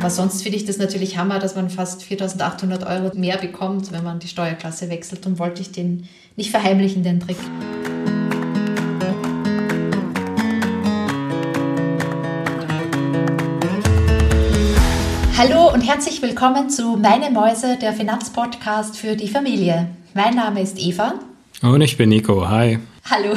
Aber sonst finde ich das natürlich Hammer, dass man fast 4.800 Euro mehr bekommt, wenn man die Steuerklasse wechselt. Und wollte ich den nicht verheimlichen, den Trick. Hallo und herzlich willkommen zu Meine Mäuse, der Finanzpodcast für die Familie. Mein Name ist Eva. Und ich bin Nico. Hi. Hallo.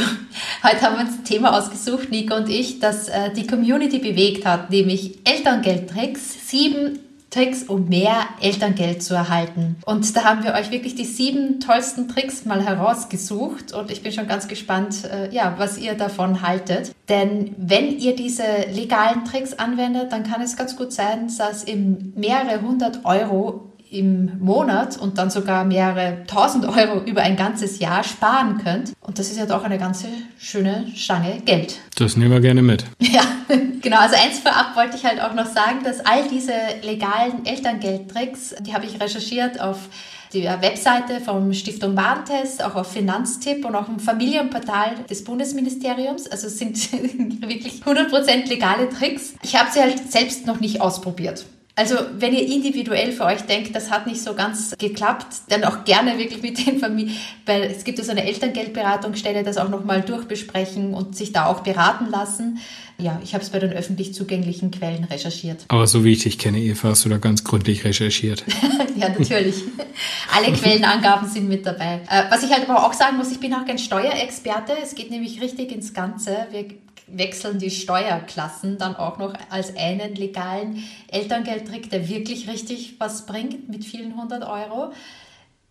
Heute haben wir uns ein Thema ausgesucht, Nico und ich, das äh, die Community bewegt hat, nämlich Elterngeldtricks. Sieben Tricks, um mehr Elterngeld zu erhalten. Und da haben wir euch wirklich die sieben tollsten Tricks mal herausgesucht und ich bin schon ganz gespannt, äh, ja, was ihr davon haltet. Denn wenn ihr diese legalen Tricks anwendet, dann kann es ganz gut sein, dass ihr mehrere hundert Euro im Monat und dann sogar mehrere tausend Euro über ein ganzes Jahr sparen könnt. Und das ist ja doch eine ganze schöne Stange Geld. Das nehmen wir gerne mit. Ja, genau. Also eins vorab wollte ich halt auch noch sagen, dass all diese legalen Elterngeldtricks, die habe ich recherchiert auf der Webseite vom Stiftung Warentest, auch auf Finanztipp und auch im Familienportal des Bundesministeriums. Also es sind wirklich 100% legale Tricks. Ich habe sie halt selbst noch nicht ausprobiert. Also wenn ihr individuell für euch denkt, das hat nicht so ganz geklappt, dann auch gerne wirklich mit den Familien, weil es gibt ja so eine Elterngeldberatungsstelle, das auch nochmal durchbesprechen und sich da auch beraten lassen. Ja, ich habe es bei den öffentlich zugänglichen Quellen recherchiert. Aber so wie ich dich kenne, Eva, hast du da ganz gründlich recherchiert. ja, natürlich. Alle Quellenangaben sind mit dabei. Äh, was ich halt aber auch sagen muss, ich bin auch kein Steuerexperte. Es geht nämlich richtig ins Ganze. Wir wechseln die Steuerklassen dann auch noch als einen legalen Elterngeldtrick, der wirklich richtig was bringt mit vielen hundert Euro.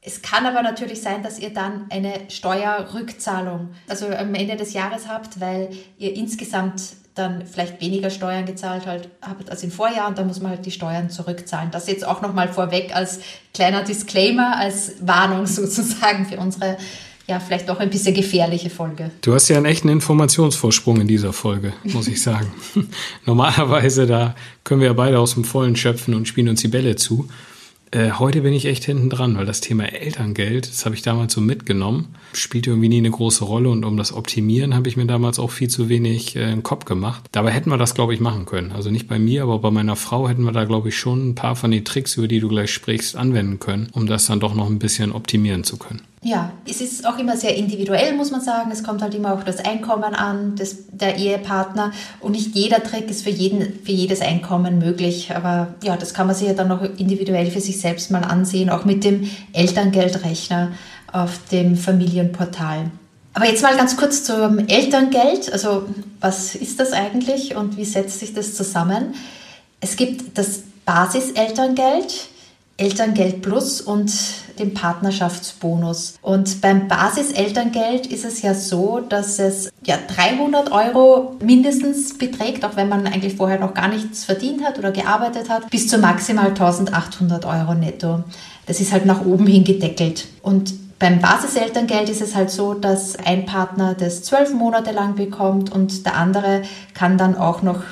Es kann aber natürlich sein, dass ihr dann eine Steuerrückzahlung, also am Ende des Jahres habt, weil ihr insgesamt dann vielleicht weniger Steuern gezahlt habt als im Vorjahr und dann muss man halt die Steuern zurückzahlen. Das jetzt auch nochmal vorweg als kleiner Disclaimer, als Warnung sozusagen für unsere ja, vielleicht auch ein bisschen gefährliche Folge. Du hast ja einen echten Informationsvorsprung in dieser Folge, muss ich sagen. Normalerweise, da können wir ja beide aus dem Vollen schöpfen und spielen uns die Bälle zu. Äh, heute bin ich echt hinten dran, weil das Thema Elterngeld, das habe ich damals so mitgenommen, spielt irgendwie nie eine große Rolle und um das Optimieren habe ich mir damals auch viel zu wenig äh, im Kopf gemacht. Dabei hätten wir das, glaube ich, machen können. Also nicht bei mir, aber bei meiner Frau hätten wir da, glaube ich, schon ein paar von den Tricks, über die du gleich sprichst, anwenden können, um das dann doch noch ein bisschen optimieren zu können. Ja, es ist auch immer sehr individuell, muss man sagen. Es kommt halt immer auch das Einkommen an, das, der Ehepartner. Und nicht jeder Trick ist für, jeden, für jedes Einkommen möglich. Aber ja, das kann man sich ja dann noch individuell für sich selbst mal ansehen, auch mit dem Elterngeldrechner auf dem Familienportal. Aber jetzt mal ganz kurz zum Elterngeld. Also was ist das eigentlich und wie setzt sich das zusammen? Es gibt das Basiselterngeld, Elterngeld Plus und den Partnerschaftsbonus. Und beim Basiselterngeld ist es ja so, dass es ja 300 Euro mindestens beträgt, auch wenn man eigentlich vorher noch gar nichts verdient hat oder gearbeitet hat, bis zu maximal 1800 Euro netto. Das ist halt nach oben hin gedeckelt. Und beim Basiselterngeld ist es halt so, dass ein Partner das zwölf Monate lang bekommt und der andere kann dann auch noch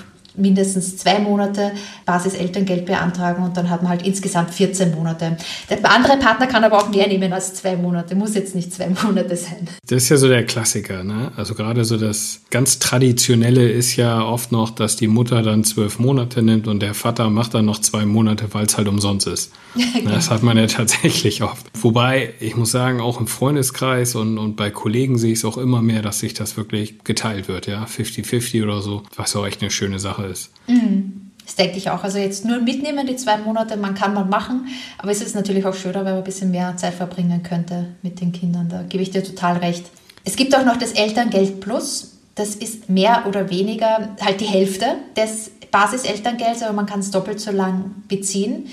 mindestens zwei Monate Basiselterngeld beantragen und dann hat man halt insgesamt 14 Monate. Der andere Partner kann aber auch mehr nehmen als zwei Monate, muss jetzt nicht zwei Monate sein. Das ist ja so der Klassiker, ne? Also gerade so das ganz Traditionelle ist ja oft noch, dass die Mutter dann zwölf Monate nimmt und der Vater macht dann noch zwei Monate, weil es halt umsonst ist. genau. Das hat man ja tatsächlich oft. Wobei, ich muss sagen, auch im Freundeskreis und, und bei Kollegen sehe ich es auch immer mehr, dass sich das wirklich geteilt wird, ja, 50-50 oder so, was auch echt eine schöne Sache ist. Mhm. Das denke ich auch. Also jetzt nur mitnehmen, die zwei Monate, man kann man machen, aber es ist natürlich auch schöner, wenn man ein bisschen mehr Zeit verbringen könnte mit den Kindern. Da gebe ich dir total recht. Es gibt auch noch das Elterngeld Plus. Das ist mehr oder weniger halt die Hälfte des Basiselterngelds, aber man kann es doppelt so lang beziehen.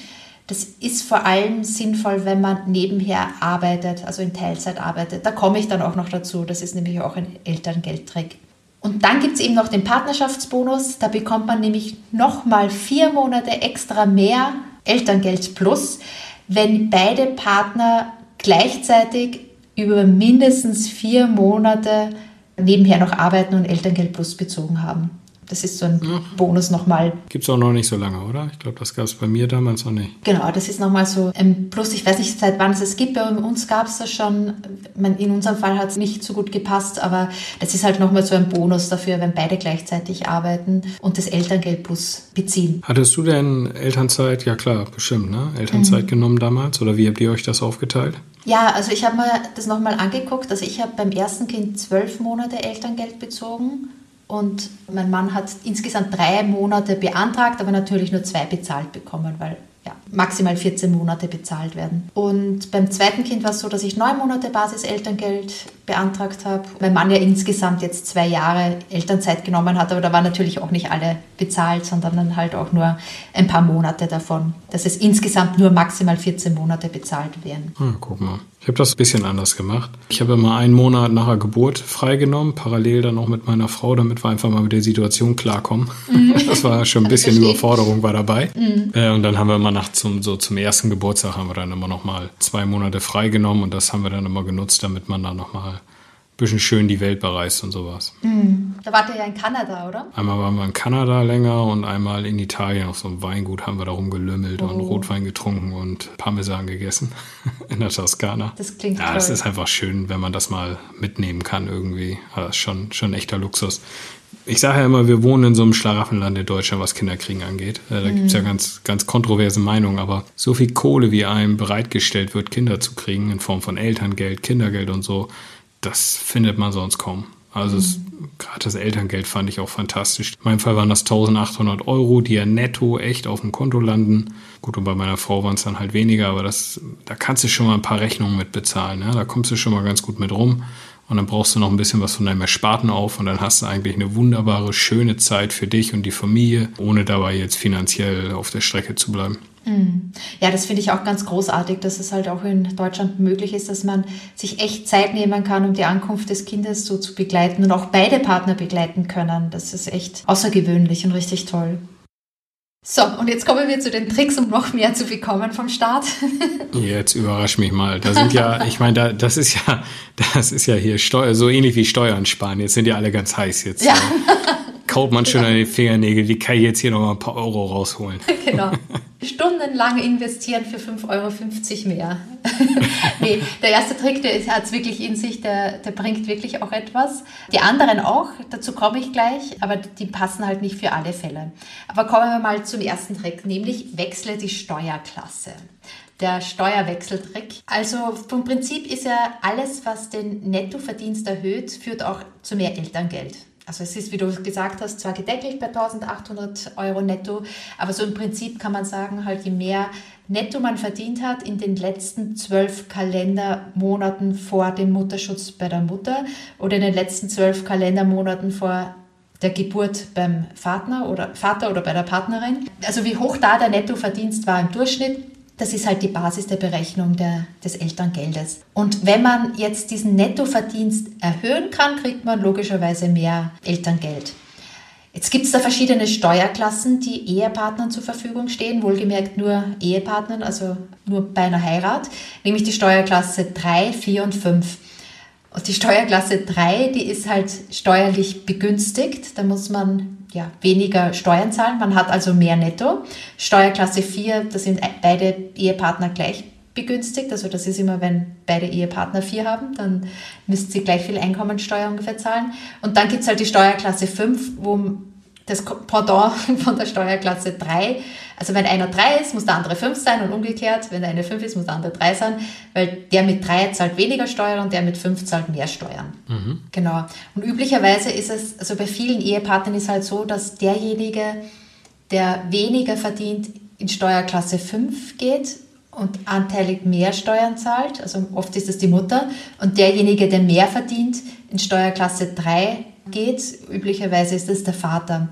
Das ist vor allem sinnvoll, wenn man nebenher arbeitet, also in Teilzeit arbeitet. Da komme ich dann auch noch dazu. Das ist nämlich auch ein Elterngeldtrick. Und dann gibt es eben noch den Partnerschaftsbonus. Da bekommt man nämlich nochmal vier Monate extra mehr Elterngeld plus, wenn beide Partner gleichzeitig über mindestens vier Monate nebenher noch arbeiten und Elterngeld plus bezogen haben. Das ist so ein ja. Bonus nochmal. Gibt es auch noch nicht so lange, oder? Ich glaube, das gab es bei mir damals noch nicht. Genau, das ist nochmal so ein Plus. Ich weiß nicht, seit wann es es gibt. Bei uns gab es das schon. In unserem Fall hat es nicht so gut gepasst, aber das ist halt nochmal so ein Bonus dafür, wenn beide gleichzeitig arbeiten und das Elterngeld plus beziehen. Hattest du denn Elternzeit? Ja klar, bestimmt, ne? Elternzeit mhm. genommen damals? Oder wie habt ihr euch das aufgeteilt? Ja, also ich habe mir das nochmal angeguckt. Also ich habe beim ersten Kind zwölf Monate Elterngeld bezogen und mein Mann hat insgesamt drei Monate beantragt, aber natürlich nur zwei bezahlt bekommen, weil ja, maximal 14 Monate bezahlt werden. Und beim zweiten Kind war es so, dass ich neun Monate Basiselterngeld beantragt habe. Mein Mann ja insgesamt jetzt zwei Jahre Elternzeit genommen hat, aber da waren natürlich auch nicht alle bezahlt, sondern dann halt auch nur ein paar Monate davon, dass es insgesamt nur maximal 14 Monate bezahlt werden. Hm, guck mal. Ich habe das ein bisschen anders gemacht. Ich habe immer einen Monat nach der Geburt freigenommen, parallel dann auch mit meiner Frau, damit wir einfach mal mit der Situation klarkommen. Mhm. Das war schon ein bisschen Überforderung war dabei. Mhm. Äh, und dann haben wir immer nach zum, so zum ersten Geburtstag haben wir dann immer noch mal zwei Monate freigenommen und das haben wir dann immer genutzt, damit man dann noch mal ein bisschen schön die Welt bereist und sowas. Mhm. Da wart ihr ja in Kanada, oder? Einmal waren wir in Kanada länger und einmal in Italien auf so einem Weingut haben wir da rumgelümmelt oh. und Rotwein getrunken und Parmesan gegessen in der Toskana. Das klingt Ja, es ist einfach schön, wenn man das mal mitnehmen kann irgendwie. Das ist schon, schon echter Luxus. Ich sage ja immer, wir wohnen in so einem Schlaraffenland in Deutschland, was Kinderkriegen angeht. Da mhm. gibt es ja ganz, ganz kontroverse Meinungen, aber so viel Kohle, wie einem bereitgestellt wird, Kinder zu kriegen, in Form von Elterngeld, Kindergeld und so, das findet man sonst kaum. Also mhm. gerade das Elterngeld fand ich auch fantastisch. In meinem Fall waren das 1800 Euro, die ja netto echt auf dem Konto landen. Gut, und bei meiner Frau waren es dann halt weniger, aber das, da kannst du schon mal ein paar Rechnungen mit bezahlen. Ja? Da kommst du schon mal ganz gut mit rum. Und dann brauchst du noch ein bisschen was von deinem Ersparten auf und dann hast du eigentlich eine wunderbare, schöne Zeit für dich und die Familie, ohne dabei jetzt finanziell auf der Strecke zu bleiben. Hm. Ja, das finde ich auch ganz großartig, dass es halt auch in Deutschland möglich ist, dass man sich echt Zeit nehmen kann, um die Ankunft des Kindes so zu begleiten und auch beide Partner begleiten können. Das ist echt außergewöhnlich und richtig toll. So, und jetzt kommen wir zu den Tricks, um noch mehr zu bekommen vom Staat. Jetzt überrasch mich mal. Da sind ja, ich meine, da, das ist ja, das ist ja hier Steuer, so ähnlich wie Steuern sparen. Jetzt sind ja alle ganz heiß jetzt. Ja. Kaut man schon an den Fingernägel, wie kann ich jetzt hier noch mal ein paar Euro rausholen? Genau. Stundenlang investieren für 5,50 Euro mehr. nee, der erste Trick, der hat es wirklich in sich, der, der bringt wirklich auch etwas. Die anderen auch, dazu komme ich gleich, aber die passen halt nicht für alle Fälle. Aber kommen wir mal zum ersten Trick, nämlich wechsle die Steuerklasse der Steuerwechseltrick. Also vom Prinzip ist ja alles, was den Nettoverdienst erhöht, führt auch zu mehr Elterngeld. Also es ist, wie du gesagt hast, zwar gedeckelt bei 1800 Euro netto, aber so im Prinzip kann man sagen, halt je mehr netto man verdient hat in den letzten zwölf Kalendermonaten vor dem Mutterschutz bei der Mutter oder in den letzten zwölf Kalendermonaten vor der Geburt beim Vater oder, Vater oder bei der Partnerin. Also wie hoch da der Nettoverdienst war im Durchschnitt, das ist halt die Basis der Berechnung der, des Elterngeldes. Und wenn man jetzt diesen Nettoverdienst erhöhen kann, kriegt man logischerweise mehr Elterngeld. Jetzt gibt es da verschiedene Steuerklassen, die Ehepartnern zur Verfügung stehen, wohlgemerkt nur Ehepartnern, also nur bei einer Heirat, nämlich die Steuerklasse 3, 4 und 5. Und die Steuerklasse 3, die ist halt steuerlich begünstigt. Da muss man ja, weniger Steuern zahlen. Man hat also mehr Netto. Steuerklasse 4, da sind beide Ehepartner gleich begünstigt. Also das ist immer, wenn beide Ehepartner 4 haben, dann müssen sie gleich viel Einkommensteuer ungefähr zahlen. Und dann gibt es halt die Steuerklasse 5, wo das Pendant von der Steuerklasse 3. Also wenn einer 3 ist, muss der andere 5 sein und umgekehrt, wenn der eine 5 ist, muss der andere 3 sein, weil der mit 3 zahlt weniger Steuern und der mit 5 zahlt mehr Steuern. Mhm. Genau. Und üblicherweise ist es, also bei vielen Ehepartnern ist halt so, dass derjenige, der weniger verdient, in Steuerklasse 5 geht und anteilig mehr Steuern zahlt, also oft ist es die Mutter, und derjenige, der mehr verdient, in Steuerklasse 3 geht. Üblicherweise ist es der Vater.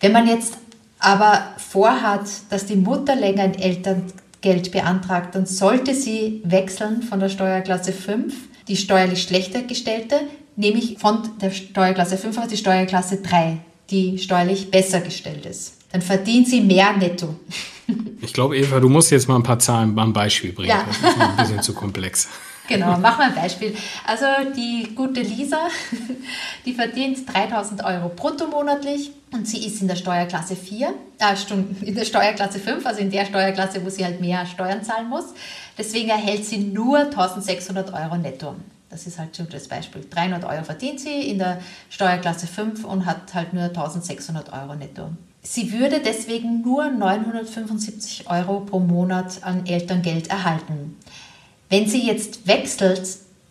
Wenn man jetzt aber vorhat, dass die Mutter länger ein Elterngeld beantragt, dann sollte sie wechseln von der Steuerklasse 5, die steuerlich schlechter gestellte, nämlich von der Steuerklasse 5 auf die Steuerklasse 3, die steuerlich besser gestellt ist. Dann verdient sie mehr netto. Ich glaube, Eva, du musst jetzt mal ein paar Zahlen beim Beispiel bringen. Ja. Das ist ein bisschen zu komplex. Genau, machen wir ein Beispiel. Also die gute Lisa, die verdient 3000 Euro brutto monatlich und sie ist in der Steuerklasse 4, äh, in der Steuerklasse 5, also in der Steuerklasse, wo sie halt mehr Steuern zahlen muss. Deswegen erhält sie nur 1600 Euro netto. Das ist halt so das Beispiel. 300 Euro verdient sie in der Steuerklasse 5 und hat halt nur 1600 Euro netto. Sie würde deswegen nur 975 Euro pro Monat an Elterngeld erhalten. Wenn sie jetzt wechselt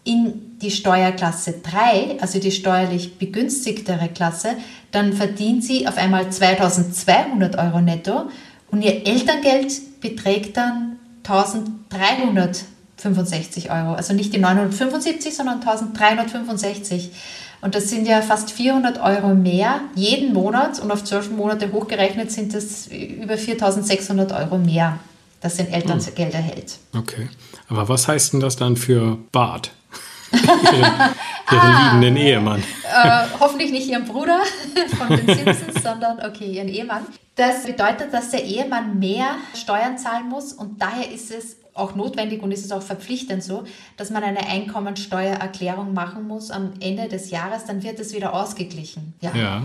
in die Steuerklasse 3, also die steuerlich begünstigtere Klasse, dann verdient sie auf einmal 2200 Euro netto und ihr Elterngeld beträgt dann 1365 Euro. Also nicht die 975, sondern 1365. Und das sind ja fast 400 Euro mehr jeden Monat und auf zwölf Monate hochgerechnet sind das über 4600 Euro mehr, das ein Elterngeld erhält. Okay. Aber was heißt denn das dann für Bart? ihren, ihren ah, liebenden Ehemann. Äh, hoffentlich nicht ihren Bruder von den Simpsons, sondern okay, ihren Ehemann. Das bedeutet, dass der Ehemann mehr Steuern zahlen muss und daher ist es auch notwendig und ist es auch verpflichtend so, dass man eine Einkommensteuererklärung machen muss am Ende des Jahres, dann wird es wieder ausgeglichen. Ja. ja.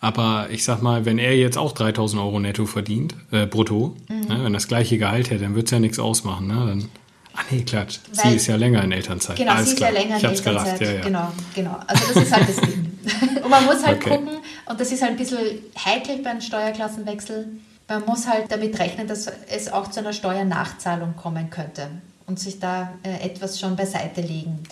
Aber ich sag mal, wenn er jetzt auch 3000 Euro netto verdient, äh, brutto, mhm. ne, wenn das gleiche Gehalt hätte, dann wird es ja nichts ausmachen. Ne? Dann, ah nee, klar, sie ist ja länger in Elternzeit. Genau, Alles sie ist klar. ja länger in Elternzeit. Ja, ja. Genau, genau. Also das ist halt das Ding. Und man muss halt okay. gucken, und das ist halt ein bisschen heikel beim Steuerklassenwechsel, man muss halt damit rechnen, dass es auch zu einer Steuernachzahlung kommen könnte und sich da äh, etwas schon beiseite legen.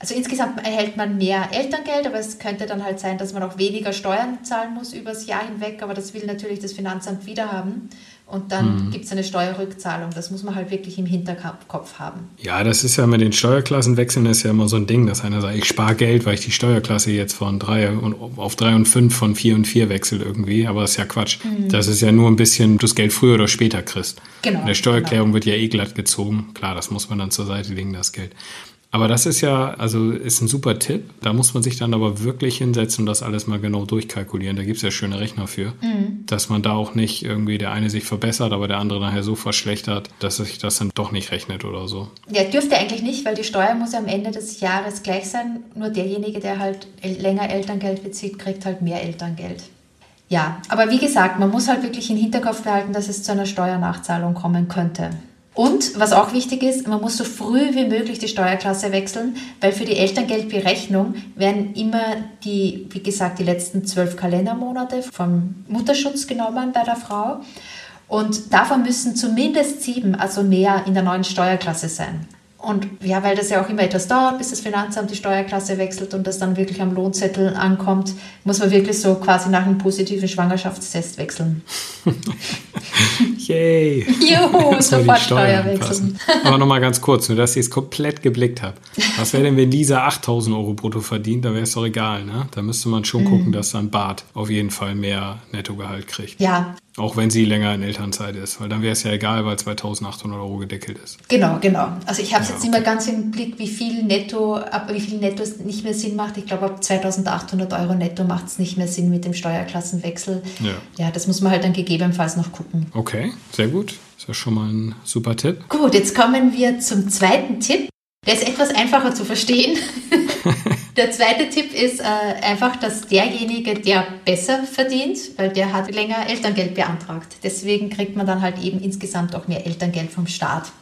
Also insgesamt erhält man mehr Elterngeld, aber es könnte dann halt sein, dass man auch weniger Steuern zahlen muss übers Jahr hinweg, aber das will natürlich das Finanzamt wieder haben. Und dann mhm. gibt es eine Steuerrückzahlung. Das muss man halt wirklich im Hinterkopf haben. Ja, das ist ja mit den Steuerklassenwechseln ist ja immer so ein Ding, dass einer sagt, ich spare Geld, weil ich die Steuerklasse jetzt von drei und auf drei und fünf von vier und vier wechsel irgendwie. Aber das ist ja Quatsch. Mhm. Das ist ja nur ein bisschen, du das Geld früher oder später kriegst. Genau. In der Steuererklärung genau. wird ja eh glatt gezogen. Klar, das muss man dann zur Seite legen, das Geld. Aber das ist ja, also ist ein super Tipp. Da muss man sich dann aber wirklich hinsetzen und das alles mal genau durchkalkulieren. Da gibt es ja schöne Rechner für, mhm. dass man da auch nicht irgendwie der eine sich verbessert, aber der andere nachher so verschlechtert, dass sich das dann doch nicht rechnet oder so. Ja, dürfte eigentlich nicht, weil die Steuer muss ja am Ende des Jahres gleich sein. Nur derjenige, der halt länger Elterngeld bezieht, kriegt halt mehr Elterngeld. Ja, aber wie gesagt, man muss halt wirklich im Hinterkopf behalten, dass es zu einer Steuernachzahlung kommen könnte. Und was auch wichtig ist, man muss so früh wie möglich die Steuerklasse wechseln, weil für die Elterngeldberechnung werden immer die, wie gesagt, die letzten zwölf Kalendermonate vom Mutterschutz genommen bei der Frau. Und davon müssen zumindest sieben, also mehr, in der neuen Steuerklasse sein. Und ja, weil das ja auch immer etwas dauert, bis das Finanzamt die Steuerklasse wechselt und das dann wirklich am Lohnzettel ankommt, muss man wirklich so quasi nach einem positiven Schwangerschaftstest wechseln. Yay! Juhu, sofort Steuer wechseln. Aber nochmal ganz kurz, nur dass ich es komplett geblickt habe. Was wäre denn, wenn dieser 8000 Euro brutto verdient? Da wäre es doch egal, ne? Da müsste man schon mhm. gucken, dass dann Bart auf jeden Fall mehr Nettogehalt kriegt. Ja, auch wenn sie länger in Elternzeit ist, weil dann wäre es ja egal, weil 2800 Euro gedeckelt ist. Genau, genau. Also ich habe es ja, jetzt okay. nicht mehr ganz im Blick, wie viel netto, ab wie viel netto es nicht mehr Sinn macht. Ich glaube, ab 2800 Euro netto macht es nicht mehr Sinn mit dem Steuerklassenwechsel. Ja. ja, das muss man halt dann gegebenenfalls noch gucken. Okay, sehr gut. Das ist ja schon mal ein super Tipp. Gut, jetzt kommen wir zum zweiten Tipp. Der ist etwas einfacher zu verstehen. der zweite Tipp ist äh, einfach, dass derjenige, der besser verdient, weil der hat länger Elterngeld beantragt. Deswegen kriegt man dann halt eben insgesamt auch mehr Elterngeld vom Staat.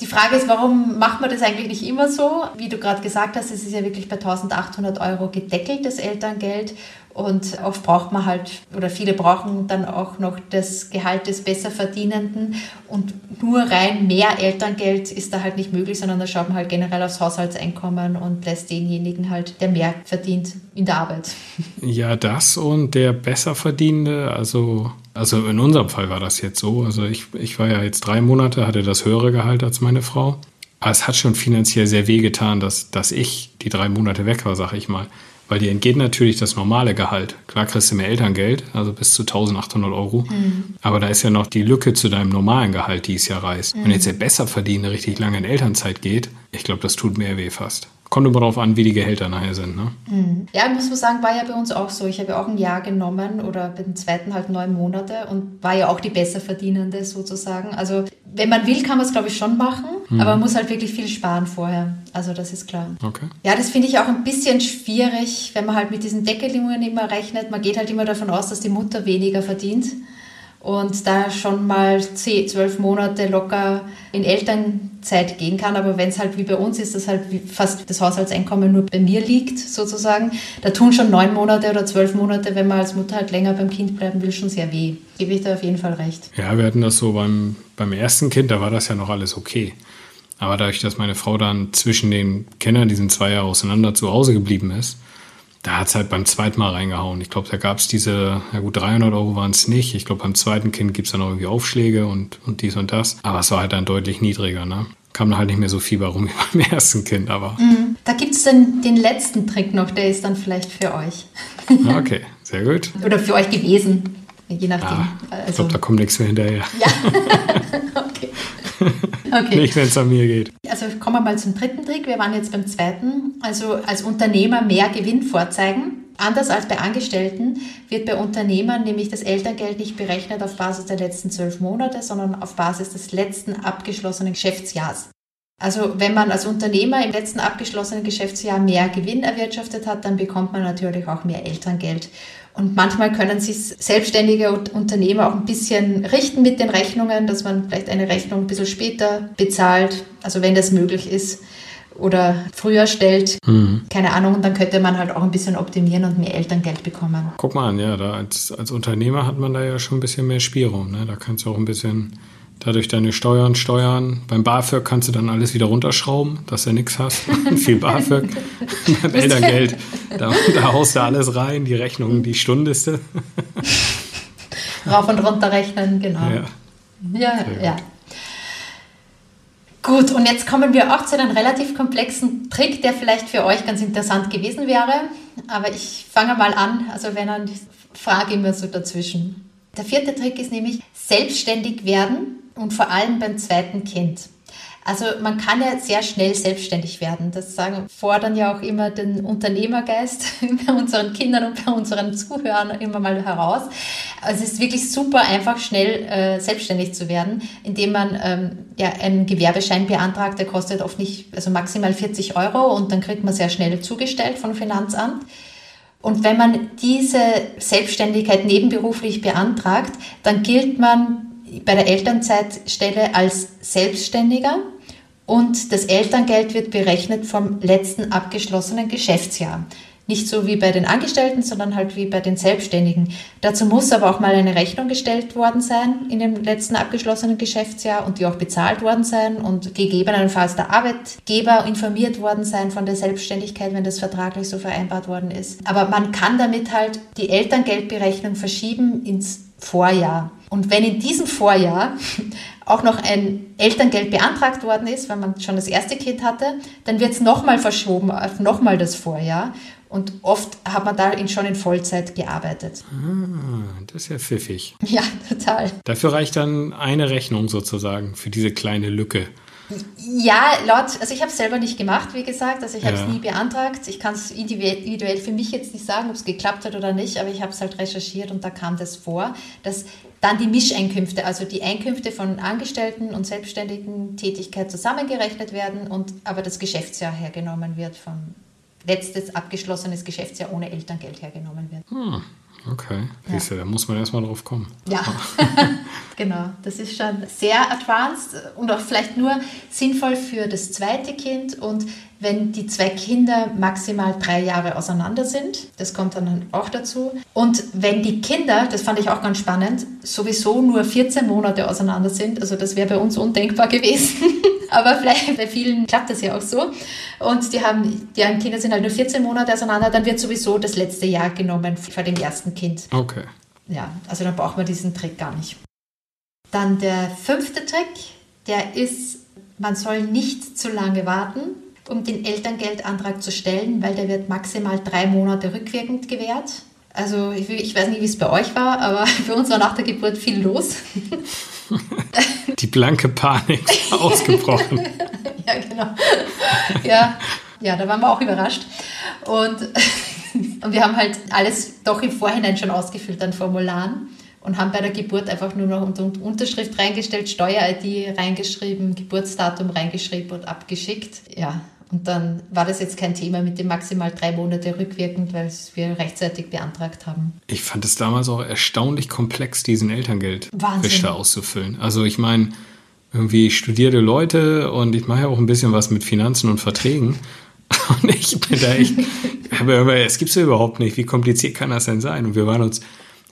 Die Frage ist, warum macht man das eigentlich nicht immer so? Wie du gerade gesagt hast, es ist ja wirklich bei 1800 Euro gedeckelt, das Elterngeld. Und oft braucht man halt, oder viele brauchen dann auch noch das Gehalt des Besserverdienenden. Und nur rein mehr Elterngeld ist da halt nicht möglich, sondern da schaut man halt generell aufs Haushaltseinkommen und lässt denjenigen halt, der mehr verdient, in der Arbeit. Ja, das und der Besserverdienende, also, also in unserem Fall war das jetzt so. Also ich, ich war ja jetzt drei Monate, hatte das höhere Gehalt als meine Frau. Aber es hat schon finanziell sehr wehgetan, dass, dass ich die drei Monate weg war, sag ich mal. Weil dir entgeht natürlich das normale Gehalt. Klar kriegst du mehr Elterngeld, also bis zu 1800 Euro. Mhm. Aber da ist ja noch die Lücke zu deinem normalen Gehalt, die es ja reißt. Mhm. Wenn jetzt der Besserverdiener richtig lange in Elternzeit geht, ich glaube, das tut mehr weh fast. Kommt immer darauf an, wie die Gehälter nachher sind. Ne? Mhm. Ja, muss man sagen, war ja bei uns auch so. Ich habe ja auch ein Jahr genommen oder beim zweiten halt neun Monate und war ja auch die besser verdienende sozusagen. Also wenn man will, kann man es glaube ich schon machen, mhm. aber man muss halt wirklich viel sparen vorher. Also das ist klar. Okay. Ja, das finde ich auch ein bisschen schwierig, wenn man halt mit diesen Deckelungen immer rechnet. Man geht halt immer davon aus, dass die Mutter weniger verdient und da schon mal zehn, zwölf Monate locker in Elternzeit gehen kann. Aber wenn es halt wie bei uns ist, dass halt fast das Haushaltseinkommen nur bei mir liegt, sozusagen, da tun schon neun Monate oder zwölf Monate, wenn man als Mutter halt länger beim Kind bleiben will, schon sehr weh. Gebe ich da auf jeden Fall recht. Ja, wir hatten das so beim, beim ersten Kind, da war das ja noch alles okay. Aber dadurch, dass meine Frau dann zwischen den Kindern, die sind zwei Jahre auseinander, zu Hause geblieben ist, da hat es halt beim zweiten Mal reingehauen. Ich glaube, da gab es diese, ja gut, 300 Euro waren es nicht. Ich glaube, beim zweiten Kind gibt es dann auch irgendwie Aufschläge und, und dies und das. Aber es war halt dann deutlich niedriger, ne? Kam dann halt nicht mehr so viel rum wie beim ersten Kind, aber. Mhm. Da gibt es dann den letzten Trick noch, der ist dann vielleicht für euch. Ah, okay, sehr gut. Oder für euch gewesen, je nachdem. Ah, also. Ich glaube, da kommt nichts mehr hinterher. Ja. okay. Okay. Nicht, wenn es an mir geht. Also kommen wir mal zum dritten Trick. Wir waren jetzt beim zweiten. Also als Unternehmer mehr Gewinn vorzeigen. Anders als bei Angestellten wird bei Unternehmern nämlich das Elterngeld nicht berechnet auf Basis der letzten zwölf Monate, sondern auf Basis des letzten abgeschlossenen Geschäftsjahrs. Also wenn man als Unternehmer im letzten abgeschlossenen Geschäftsjahr mehr Gewinn erwirtschaftet hat, dann bekommt man natürlich auch mehr Elterngeld. Und manchmal können sich selbstständige Unternehmer auch ein bisschen richten mit den Rechnungen, dass man vielleicht eine Rechnung ein bisschen später bezahlt, also wenn das möglich ist oder früher stellt. Mhm. Keine Ahnung, und dann könnte man halt auch ein bisschen optimieren und mehr Elterngeld bekommen. Guck mal an, ja, da als, als Unternehmer hat man da ja schon ein bisschen mehr Spielraum. Ne? Da kannst du auch ein bisschen dadurch deine Steuern steuern. Beim BAföG kannst du dann alles wieder runterschrauben, dass du nichts hast. Viel BAföG. Beim Elterngeld, da, da haust du alles rein, die Rechnung, die Stundliste. Rauf und runter rechnen, genau. Ja, ja. ja. Gut, und jetzt kommen wir auch zu einem relativ komplexen Trick, der vielleicht für euch ganz interessant gewesen wäre. Aber ich fange mal an. Also wenn dann frage immer so dazwischen. Der vierte Trick ist nämlich selbstständig werden und vor allem beim zweiten Kind. Also man kann ja sehr schnell selbstständig werden. Das sagen, fordern ja auch immer den Unternehmergeist bei unseren Kindern und bei unseren Zuhörern immer mal heraus. Also es ist wirklich super einfach schnell äh, selbstständig zu werden, indem man ähm, ja einen Gewerbeschein beantragt. Der kostet oft nicht, also maximal 40 Euro und dann kriegt man sehr schnell zugestellt vom Finanzamt. Und wenn man diese Selbstständigkeit nebenberuflich beantragt, dann gilt man bei der Elternzeitstelle als Selbstständiger und das Elterngeld wird berechnet vom letzten abgeschlossenen Geschäftsjahr. Nicht so wie bei den Angestellten, sondern halt wie bei den Selbstständigen. Dazu muss aber auch mal eine Rechnung gestellt worden sein in dem letzten abgeschlossenen Geschäftsjahr und die auch bezahlt worden sein und gegebenenfalls der Arbeitgeber informiert worden sein von der Selbstständigkeit, wenn das vertraglich so vereinbart worden ist. Aber man kann damit halt die Elterngeldberechnung verschieben ins Vorjahr. Und wenn in diesem Vorjahr auch noch ein Elterngeld beantragt worden ist, wenn man schon das erste Kind hatte, dann wird es nochmal verschoben auf nochmal das Vorjahr. Und oft hat man da schon in Vollzeit gearbeitet. Ah, das ist ja pfiffig. Ja, total. Dafür reicht dann eine Rechnung sozusagen für diese kleine Lücke. Ja, laut, also ich habe es selber nicht gemacht, wie gesagt, also ich habe es ja. nie beantragt. Ich kann es individuell für mich jetzt nicht sagen, ob es geklappt hat oder nicht, aber ich habe es halt recherchiert und da kam das vor, dass dann die Mischeinkünfte, also die Einkünfte von Angestellten und selbstständigen Tätigkeit zusammengerechnet werden und aber das Geschäftsjahr hergenommen wird, vom letztes abgeschlossenes Geschäftsjahr ohne Elterngeld hergenommen wird. Hm. Okay, siehst du, da muss man erstmal drauf kommen. Ja, genau. Das ist schon sehr advanced und auch vielleicht nur sinnvoll für das zweite Kind und wenn die zwei Kinder maximal drei Jahre auseinander sind. Das kommt dann auch dazu. Und wenn die Kinder, das fand ich auch ganz spannend, sowieso nur 14 Monate auseinander sind, also das wäre bei uns undenkbar gewesen. Aber vielleicht bei vielen klappt das ja auch so. Und die haben, deren Kinder sind halt nur 14 Monate auseinander, dann wird sowieso das letzte Jahr genommen vor dem ersten Kind. Okay. Ja, also dann braucht man diesen Trick gar nicht. Dann der fünfte Trick, der ist, man soll nicht zu lange warten, um den Elterngeldantrag zu stellen, weil der wird maximal drei Monate rückwirkend gewährt. Also ich, ich weiß nicht, wie es bei euch war, aber für uns war nach der Geburt viel los. Die blanke Panik ausgebrochen. ja, genau. Ja, Ja, da waren wir auch überrascht. Und, und wir haben halt alles doch im Vorhinein schon ausgefüllt an Formularen und haben bei der Geburt einfach nur noch unter Unterschrift reingestellt, Steuer-ID reingeschrieben, Geburtsdatum reingeschrieben und abgeschickt. Ja, und dann war das jetzt kein Thema mit dem maximal drei Monate rückwirkend, weil wir rechtzeitig beantragt haben. Ich fand es damals auch erstaunlich komplex, diesen Elterngeldrichter auszufüllen. Also ich meine, irgendwie studierte Leute und ich mache ja auch ein bisschen was mit Finanzen und Verträgen. Und ich bin da echt, aber es gibt es ja überhaupt nicht. Wie kompliziert kann das denn sein? Und wir waren uns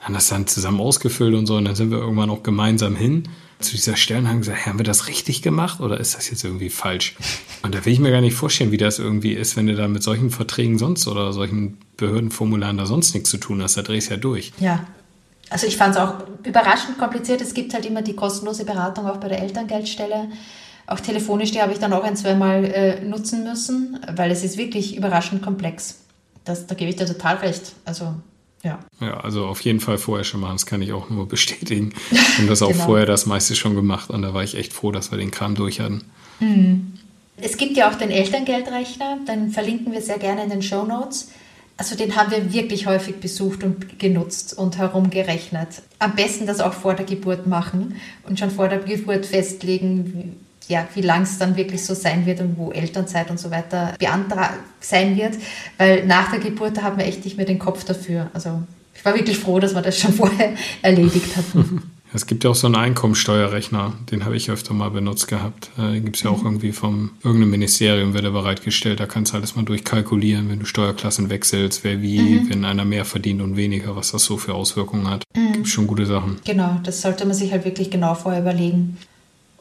haben das dann zusammen ausgefüllt und so und dann sind wir irgendwann auch gemeinsam hin zu dieser Stelle und haben gesagt, haben wir das richtig gemacht oder ist das jetzt irgendwie falsch? Und da will ich mir gar nicht vorstellen, wie das irgendwie ist, wenn du da mit solchen Verträgen sonst oder solchen Behördenformularen da sonst nichts zu tun hast. Da drehst du ja durch. Ja. Also ich fand es auch überraschend kompliziert. Es gibt halt immer die kostenlose Beratung auch bei der Elterngeldstelle. Auch telefonisch, die habe ich dann auch ein, zwei Mal äh, nutzen müssen, weil es ist wirklich überraschend komplex. Das, da gebe ich dir total recht. Also ja. Ja, also auf jeden Fall vorher schon machen, das kann ich auch nur bestätigen. Und das auch genau. vorher das meiste schon gemacht und da war ich echt froh, dass wir den Kram durch hatten. Mhm. Es gibt ja auch den Elterngeldrechner, den verlinken wir sehr gerne in den Show Notes. Also den haben wir wirklich häufig besucht und genutzt und herumgerechnet. Am besten das auch vor der Geburt machen und schon vor der Geburt festlegen, ja, wie lang es dann wirklich so sein wird und wo Elternzeit und so weiter beantragt sein wird, weil nach der Geburt da haben wir echt nicht mehr den Kopf dafür. Also ich war wirklich froh, dass wir das schon vorher erledigt hatten. Es gibt ja auch so einen Einkommensteuerrechner, den habe ich öfter mal benutzt gehabt. Äh, den gibt es ja auch mhm. irgendwie vom irgendeinem Ministerium, wird er bereitgestellt. Da kannst du alles mal durchkalkulieren, wenn du Steuerklassen wechselst, wer wie, mhm. wenn einer mehr verdient und weniger, was das so für Auswirkungen hat. Mhm. Gibt schon gute Sachen. Genau, das sollte man sich halt wirklich genau vorher überlegen.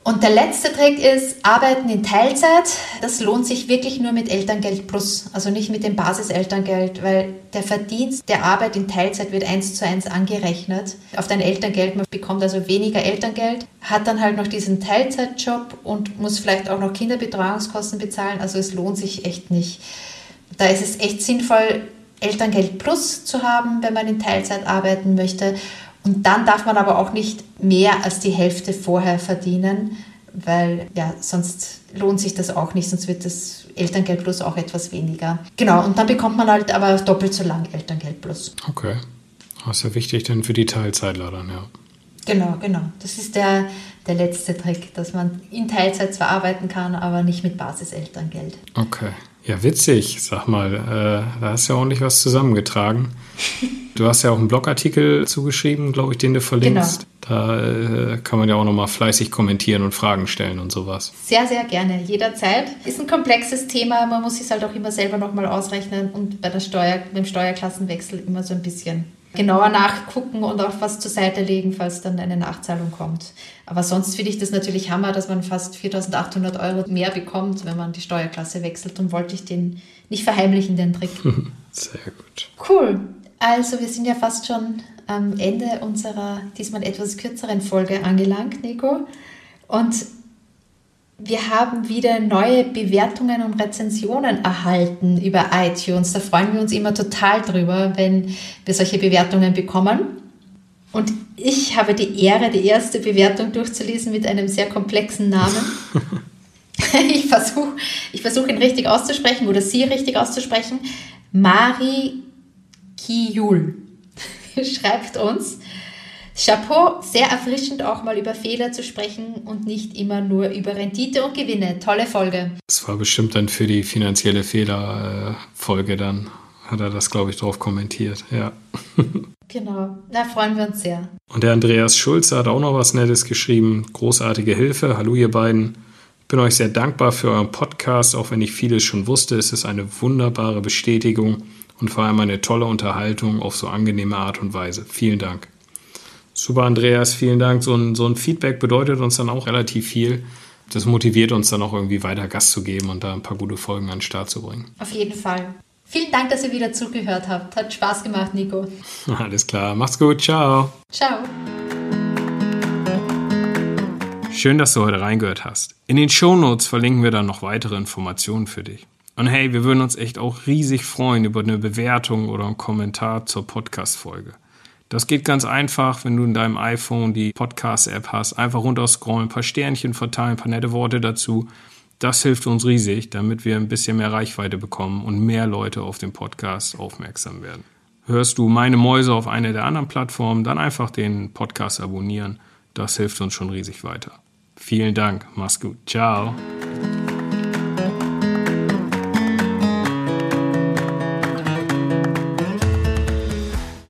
Und der letzte Trick ist Arbeiten in Teilzeit. Das lohnt sich wirklich nur mit Elterngeld Plus, also nicht mit dem Basiselterngeld, weil der Verdienst der Arbeit in Teilzeit wird eins zu eins angerechnet auf dein Elterngeld. Man bekommt also weniger Elterngeld, hat dann halt noch diesen Teilzeitjob und muss vielleicht auch noch Kinderbetreuungskosten bezahlen. Also es lohnt sich echt nicht. Da ist es echt sinnvoll, Elterngeld Plus zu haben, wenn man in Teilzeit arbeiten möchte. Und dann darf man aber auch nicht mehr als die Hälfte vorher verdienen, weil ja, sonst lohnt sich das auch nicht, sonst wird das Elterngeld plus auch etwas weniger. Genau, und dann bekommt man halt aber doppelt so lang Elterngeld plus. Okay. Das ist ja wichtig dann für die Teilzeitler dann, ja. Genau, genau. Das ist der, der letzte Trick, dass man in Teilzeit zwar arbeiten kann, aber nicht mit Basiselterngeld. Okay. Ja, witzig. Sag mal, äh, da hast du ja ordentlich was zusammengetragen. Du hast ja auch einen Blogartikel zugeschrieben, glaube ich, den du verlinkst. Genau. Da äh, kann man ja auch nochmal fleißig kommentieren und Fragen stellen und sowas. Sehr, sehr gerne, jederzeit. Ist ein komplexes Thema, man muss es halt auch immer selber nochmal ausrechnen und bei der Steuer, beim Steuerklassenwechsel immer so ein bisschen genauer nachgucken und auch was zur Seite legen, falls dann eine Nachzahlung kommt. Aber sonst finde ich das natürlich Hammer, dass man fast 4.800 Euro mehr bekommt, wenn man die Steuerklasse wechselt und wollte ich den nicht verheimlichen, den Trick. Sehr gut. Cool. Also wir sind ja fast schon am Ende unserer diesmal etwas kürzeren Folge angelangt, Nico. Und wir haben wieder neue Bewertungen und Rezensionen erhalten über iTunes. Da freuen wir uns immer total drüber, wenn wir solche Bewertungen bekommen. Und ich habe die Ehre, die erste Bewertung durchzulesen mit einem sehr komplexen Namen. ich versuche ich versuch ihn richtig auszusprechen oder sie richtig auszusprechen. Mari Kiyul schreibt uns, Chapeau, sehr erfrischend auch mal über Fehler zu sprechen und nicht immer nur über Rendite und Gewinne. Tolle Folge. Das war bestimmt dann für die finanzielle Fehlerfolge dann. Hat er das, glaube ich, drauf kommentiert, ja. Genau, da freuen wir uns sehr. Und der Andreas Schulze hat auch noch was Nettes geschrieben. Großartige Hilfe. Hallo, ihr beiden. Bin euch sehr dankbar für euren Podcast. Auch wenn ich vieles schon wusste, ist es eine wunderbare Bestätigung und vor allem eine tolle Unterhaltung auf so angenehme Art und Weise. Vielen Dank. Super, Andreas, vielen Dank. So ein, so ein Feedback bedeutet uns dann auch relativ viel. Das motiviert uns dann auch irgendwie weiter Gas zu geben und da ein paar gute Folgen an den Start zu bringen. Auf jeden Fall. Vielen Dank, dass ihr wieder zugehört habt. Hat Spaß gemacht, Nico. Alles klar. Macht's gut. Ciao. Ciao. Schön, dass du heute reingehört hast. In den Shownotes verlinken wir dann noch weitere Informationen für dich. Und hey, wir würden uns echt auch riesig freuen über eine Bewertung oder einen Kommentar zur Podcast-Folge. Das geht ganz einfach, wenn du in deinem iPhone die Podcast-App hast. Einfach runterscrollen, ein paar Sternchen verteilen, ein paar nette Worte dazu. Das hilft uns riesig, damit wir ein bisschen mehr Reichweite bekommen und mehr Leute auf den Podcast aufmerksam werden. Hörst du meine Mäuse auf einer der anderen Plattformen, dann einfach den Podcast abonnieren. Das hilft uns schon riesig weiter. Vielen Dank. Mach's gut. Ciao.